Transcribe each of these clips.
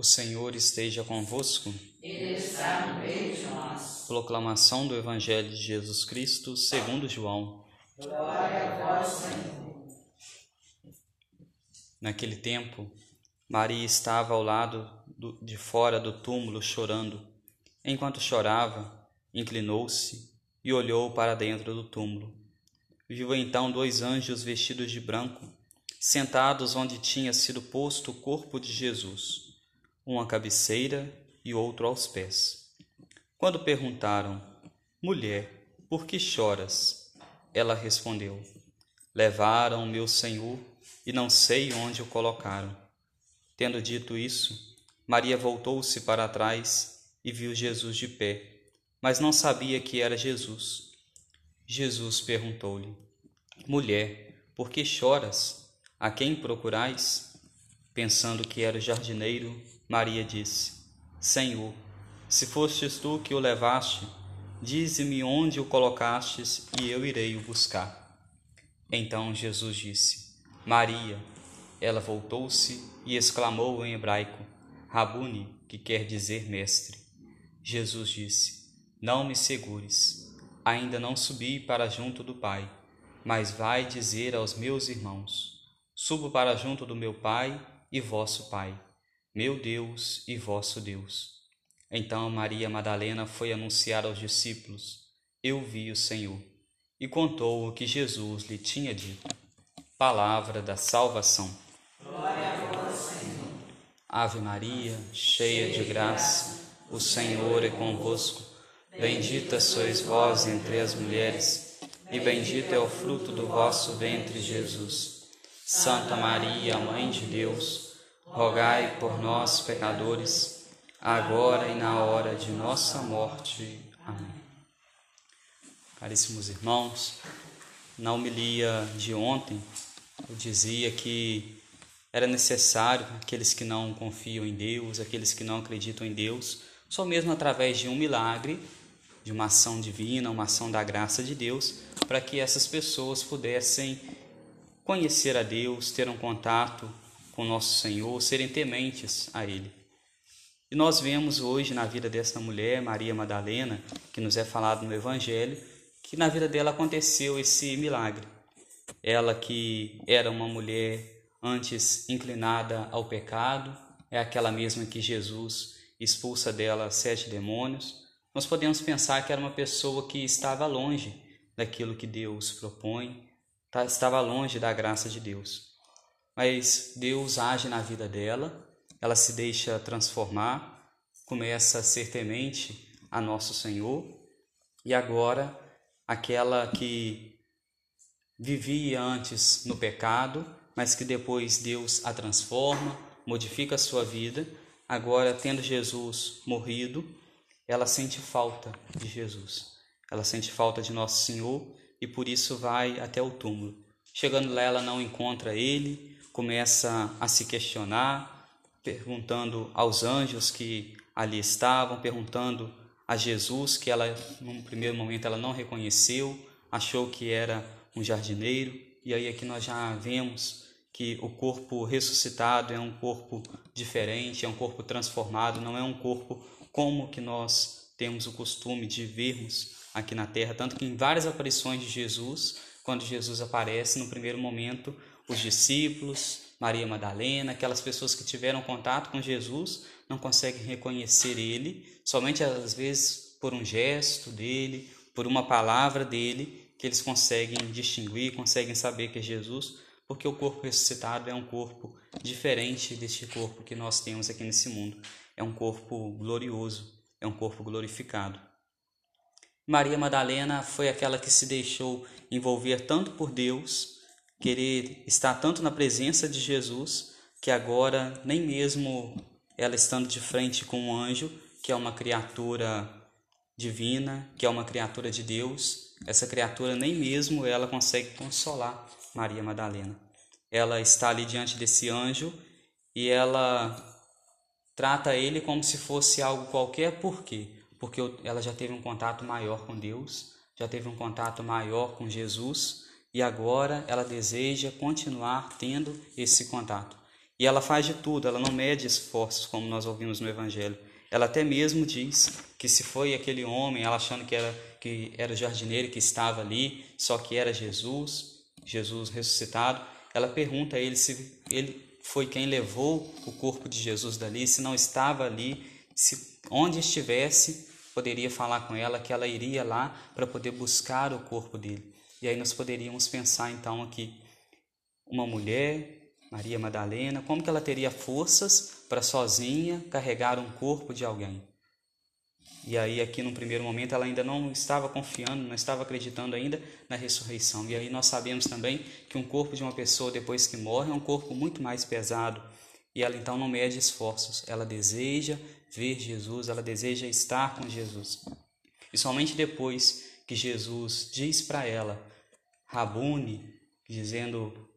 O Senhor esteja convosco. Ele está no meio de nós. Proclamação do Evangelho de Jesus Cristo, segundo João. Glória a vós, Senhor. Naquele tempo, Maria estava ao lado do, de fora do túmulo chorando. Enquanto chorava, inclinou-se e olhou para dentro do túmulo. Viu então dois anjos vestidos de branco, sentados onde tinha sido posto o corpo de Jesus um à cabeceira e outro aos pés. Quando perguntaram, Mulher, por que choras? Ela respondeu, Levaram meu Senhor e não sei onde o colocaram. Tendo dito isso, Maria voltou-se para trás e viu Jesus de pé, mas não sabia que era Jesus. Jesus perguntou-lhe, Mulher, por que choras? A quem procurais? Pensando que era o jardineiro, Maria disse: Senhor, se fostes tu que o levaste, dize-me onde o colocastes e eu irei o buscar. Então Jesus disse: Maria. Ela voltou-se e exclamou em hebraico: Rabuni, que quer dizer mestre. Jesus disse: Não me segures, ainda não subi para junto do Pai, mas vai dizer aos meus irmãos: Subo para junto do meu Pai e vosso Pai meu Deus e vosso Deus. Então Maria Madalena foi anunciar aos discípulos: Eu vi o Senhor, e contou o que Jesus lhe tinha dito. Palavra da salvação. Glória a vós, Senhor. Ave Maria, cheia de graça, o Senhor é convosco. Bendita sois vós entre as mulheres, e bendito é o fruto do vosso ventre, Jesus. Santa Maria, Mãe de Deus, rogai por nós, pecadores, agora e na hora de nossa morte. Amém. Caríssimos irmãos, na homilia de ontem, eu dizia que era necessário aqueles que não confiam em Deus, aqueles que não acreditam em Deus, só mesmo através de um milagre, de uma ação divina, uma ação da graça de Deus, para que essas pessoas pudessem conhecer a Deus, ter um contato com nosso Senhor, serem tementes a Ele. E nós vemos hoje na vida dessa mulher, Maria Madalena, que nos é falado no Evangelho, que na vida dela aconteceu esse milagre. Ela que era uma mulher antes inclinada ao pecado, é aquela mesma que Jesus expulsa dela sete demônios. Nós podemos pensar que era uma pessoa que estava longe daquilo que Deus propõe, tá, estava longe da graça de Deus mas Deus age na vida dela, ela se deixa transformar, começa a ser temente a nosso Senhor, e agora aquela que vivia antes no pecado, mas que depois Deus a transforma, modifica a sua vida, agora tendo Jesus morrido, ela sente falta de Jesus. Ela sente falta de nosso Senhor e por isso vai até o túmulo. Chegando lá, ela não encontra ele, começa a se questionar, perguntando aos anjos que ali estavam, perguntando a Jesus, que ela, num primeiro momento, ela não reconheceu, achou que era um jardineiro, e aí aqui nós já vemos que o corpo ressuscitado é um corpo diferente, é um corpo transformado, não é um corpo como que nós temos o costume de vermos aqui na terra, tanto que em várias aparições de Jesus, quando Jesus aparece, no primeiro momento, os discípulos, Maria Madalena, aquelas pessoas que tiveram contato com Jesus, não conseguem reconhecer ele, somente às vezes por um gesto dele, por uma palavra dele, que eles conseguem distinguir, conseguem saber que é Jesus, porque o corpo ressuscitado é um corpo diferente deste corpo que nós temos aqui nesse mundo. É um corpo glorioso, é um corpo glorificado. Maria Madalena foi aquela que se deixou envolver tanto por Deus querer estar tanto na presença de Jesus que agora nem mesmo ela estando de frente com um anjo, que é uma criatura divina, que é uma criatura de Deus, essa criatura nem mesmo ela consegue consolar Maria Madalena. Ela está ali diante desse anjo e ela trata ele como se fosse algo qualquer, por quê? Porque ela já teve um contato maior com Deus, já teve um contato maior com Jesus, e agora ela deseja continuar tendo esse contato. E ela faz de tudo, ela não mede esforços, como nós ouvimos no Evangelho. Ela até mesmo diz que se foi aquele homem, ela achando que era, que era o jardineiro que estava ali, só que era Jesus, Jesus ressuscitado, ela pergunta a ele se ele foi quem levou o corpo de Jesus dali, se não estava ali, se onde estivesse, poderia falar com ela que ela iria lá para poder buscar o corpo dele. E aí nós poderíamos pensar então aqui uma mulher Maria Madalena, como que ela teria forças para sozinha carregar um corpo de alguém? E aí aqui no primeiro momento ela ainda não estava confiando, não estava acreditando ainda na ressurreição. E aí nós sabemos também que um corpo de uma pessoa depois que morre é um corpo muito mais pesado. E ela então não mede esforços. Ela deseja ver Jesus, ela deseja estar com Jesus. E somente depois que Jesus diz para ela, Rabune, dizendo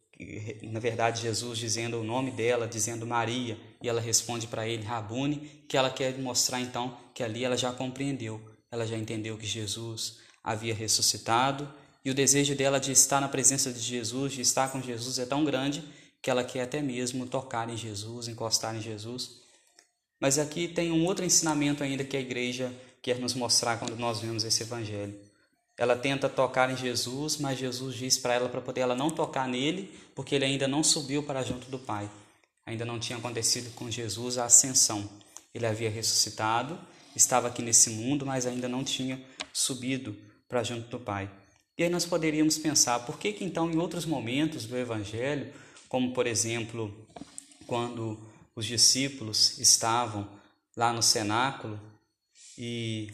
na verdade, Jesus dizendo o nome dela, dizendo Maria, e ela responde para ele, Rabune, que ela quer mostrar então que ali ela já compreendeu, ela já entendeu que Jesus havia ressuscitado, e o desejo dela de estar na presença de Jesus, de estar com Jesus é tão grande que ela quer até mesmo tocar em Jesus, encostar em Jesus. Mas aqui tem um outro ensinamento ainda que a igreja quer nos mostrar quando nós vemos esse evangelho. Ela tenta tocar em Jesus, mas Jesus diz para ela para poder ela não tocar nele, porque ele ainda não subiu para junto do Pai. Ainda não tinha acontecido com Jesus a ascensão. Ele havia ressuscitado, estava aqui nesse mundo, mas ainda não tinha subido para junto do Pai. E aí nós poderíamos pensar, por que que então em outros momentos do evangelho, como por exemplo, quando os discípulos estavam lá no cenáculo e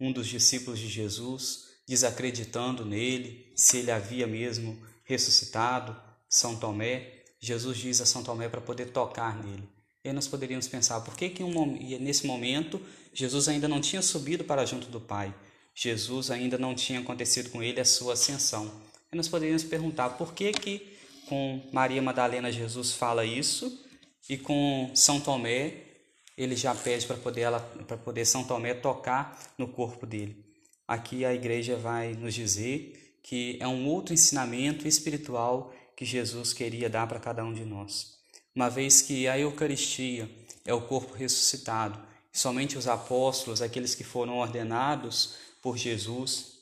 um dos discípulos de Jesus desacreditando nele, se ele havia mesmo ressuscitado, São Tomé, Jesus diz a São Tomé para poder tocar nele. E aí nós poderíamos pensar, por que, que um, nesse momento Jesus ainda não tinha subido para junto do Pai? Jesus ainda não tinha acontecido com ele a sua ascensão. E nós poderíamos perguntar, por que que com Maria Madalena Jesus fala isso e com São Tomé ele já pede para poder, poder São Tomé tocar no corpo dele? Aqui a igreja vai nos dizer que é um outro ensinamento espiritual que Jesus queria dar para cada um de nós. Uma vez que a Eucaristia é o corpo ressuscitado, somente os apóstolos, aqueles que foram ordenados por Jesus,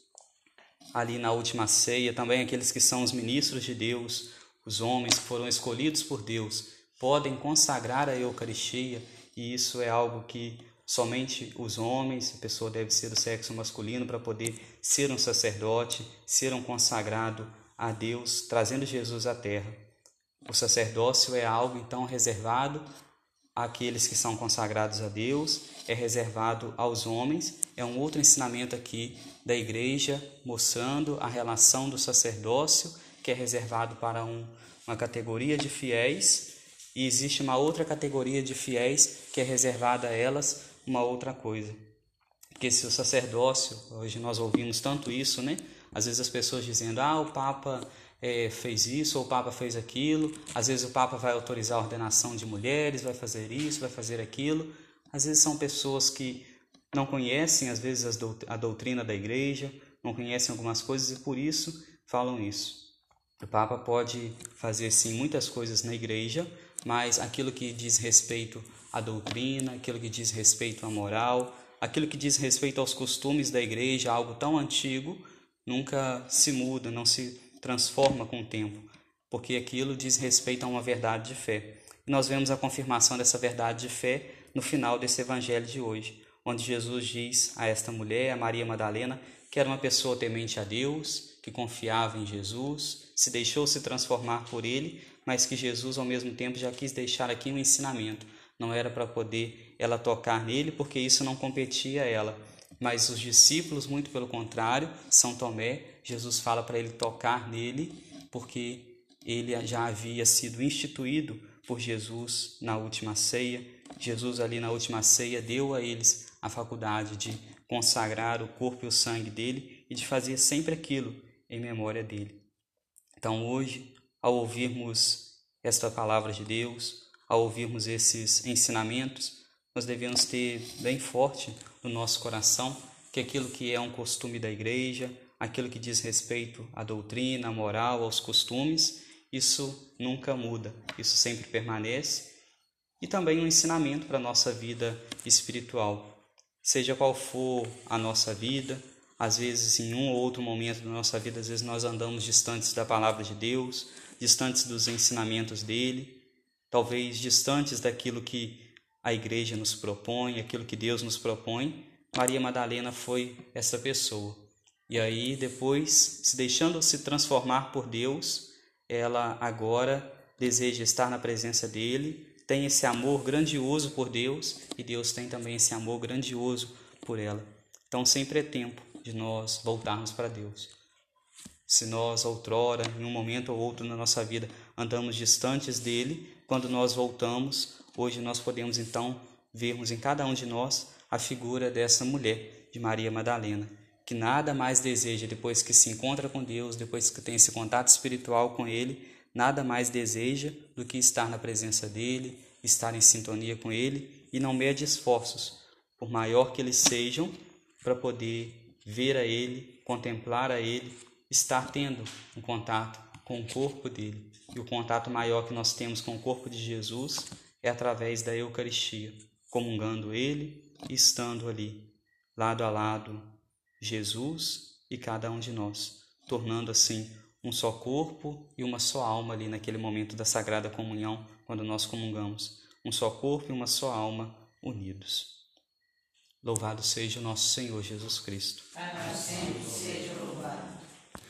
ali na última ceia, também aqueles que são os ministros de Deus, os homens que foram escolhidos por Deus, podem consagrar a Eucaristia, e isso é algo que somente os homens, a pessoa deve ser do sexo masculino para poder ser um sacerdote, ser um consagrado a Deus, trazendo Jesus à terra. O sacerdócio é algo então reservado àqueles que são consagrados a Deus, é reservado aos homens. É um outro ensinamento aqui da igreja mostrando a relação do sacerdócio, que é reservado para um, uma categoria de fiéis, e existe uma outra categoria de fiéis que é reservada a elas uma outra coisa. Porque se o sacerdócio, hoje nós ouvimos tanto isso, né? Às vezes as pessoas dizendo, ah, o Papa é, fez isso ou o Papa fez aquilo. Às vezes o Papa vai autorizar a ordenação de mulheres, vai fazer isso, vai fazer aquilo. Às vezes são pessoas que não conhecem, às vezes, a doutrina da igreja, não conhecem algumas coisas e por isso falam isso. O Papa pode fazer sim muitas coisas na igreja, mas aquilo que diz respeito à doutrina, aquilo que diz respeito à moral, aquilo que diz respeito aos costumes da igreja, algo tão antigo, nunca se muda, não se transforma com o tempo, porque aquilo diz respeito a uma verdade de fé. E nós vemos a confirmação dessa verdade de fé no final desse evangelho de hoje, onde Jesus diz a esta mulher, a Maria Madalena, que era uma pessoa temente a Deus, que confiava em Jesus, se deixou se transformar por ele, mas que Jesus ao mesmo tempo já quis deixar aqui um ensinamento. Não era para poder ela tocar nele, porque isso não competia a ela. Mas os discípulos, muito pelo contrário, São Tomé, Jesus fala para ele tocar nele, porque ele já havia sido instituído por Jesus na última ceia. Jesus, ali na última ceia, deu a eles a faculdade de consagrar o corpo e o sangue dele e de fazer sempre aquilo em memória dele. Então, hoje, ao ouvirmos esta palavra de Deus, ao ouvirmos esses ensinamentos, nós devemos ter bem forte no nosso coração que aquilo que é um costume da igreja, aquilo que diz respeito à doutrina, à moral, aos costumes, isso nunca muda, isso sempre permanece. E também um ensinamento para a nossa vida espiritual. Seja qual for a nossa vida, às vezes em um ou outro momento da nossa vida, às vezes nós andamos distantes da palavra de Deus, distantes dos ensinamentos dele, talvez distantes daquilo que a igreja nos propõe, aquilo que Deus nos propõe. Maria Madalena foi essa pessoa. E aí, depois, se deixando se transformar por Deus, ela agora deseja estar na presença dele, tem esse amor grandioso por Deus e Deus tem também esse amor grandioso por ela. Então sempre é tempo de nós voltarmos para Deus. Se nós outrora, em um momento ou outro na nossa vida, andamos distantes dele, quando nós voltamos, hoje nós podemos então vermos em cada um de nós a figura dessa mulher, de Maria Madalena, que nada mais deseja depois que se encontra com Deus, depois que tem esse contato espiritual com Ele, nada mais deseja do que estar na presença dEle, estar em sintonia com Ele e não mede esforços, por maior que eles sejam, para poder ver a Ele, contemplar a Ele, estar tendo um contato com o corpo dele. E o contato maior que nós temos com o corpo de Jesus é através da Eucaristia, comungando Ele e estando ali, lado a lado, Jesus e cada um de nós, tornando assim um só corpo e uma só alma ali naquele momento da Sagrada Comunhão, quando nós comungamos. Um só corpo e uma só alma unidos. Louvado seja o nosso Senhor Jesus Cristo. Para sempre seja louvado.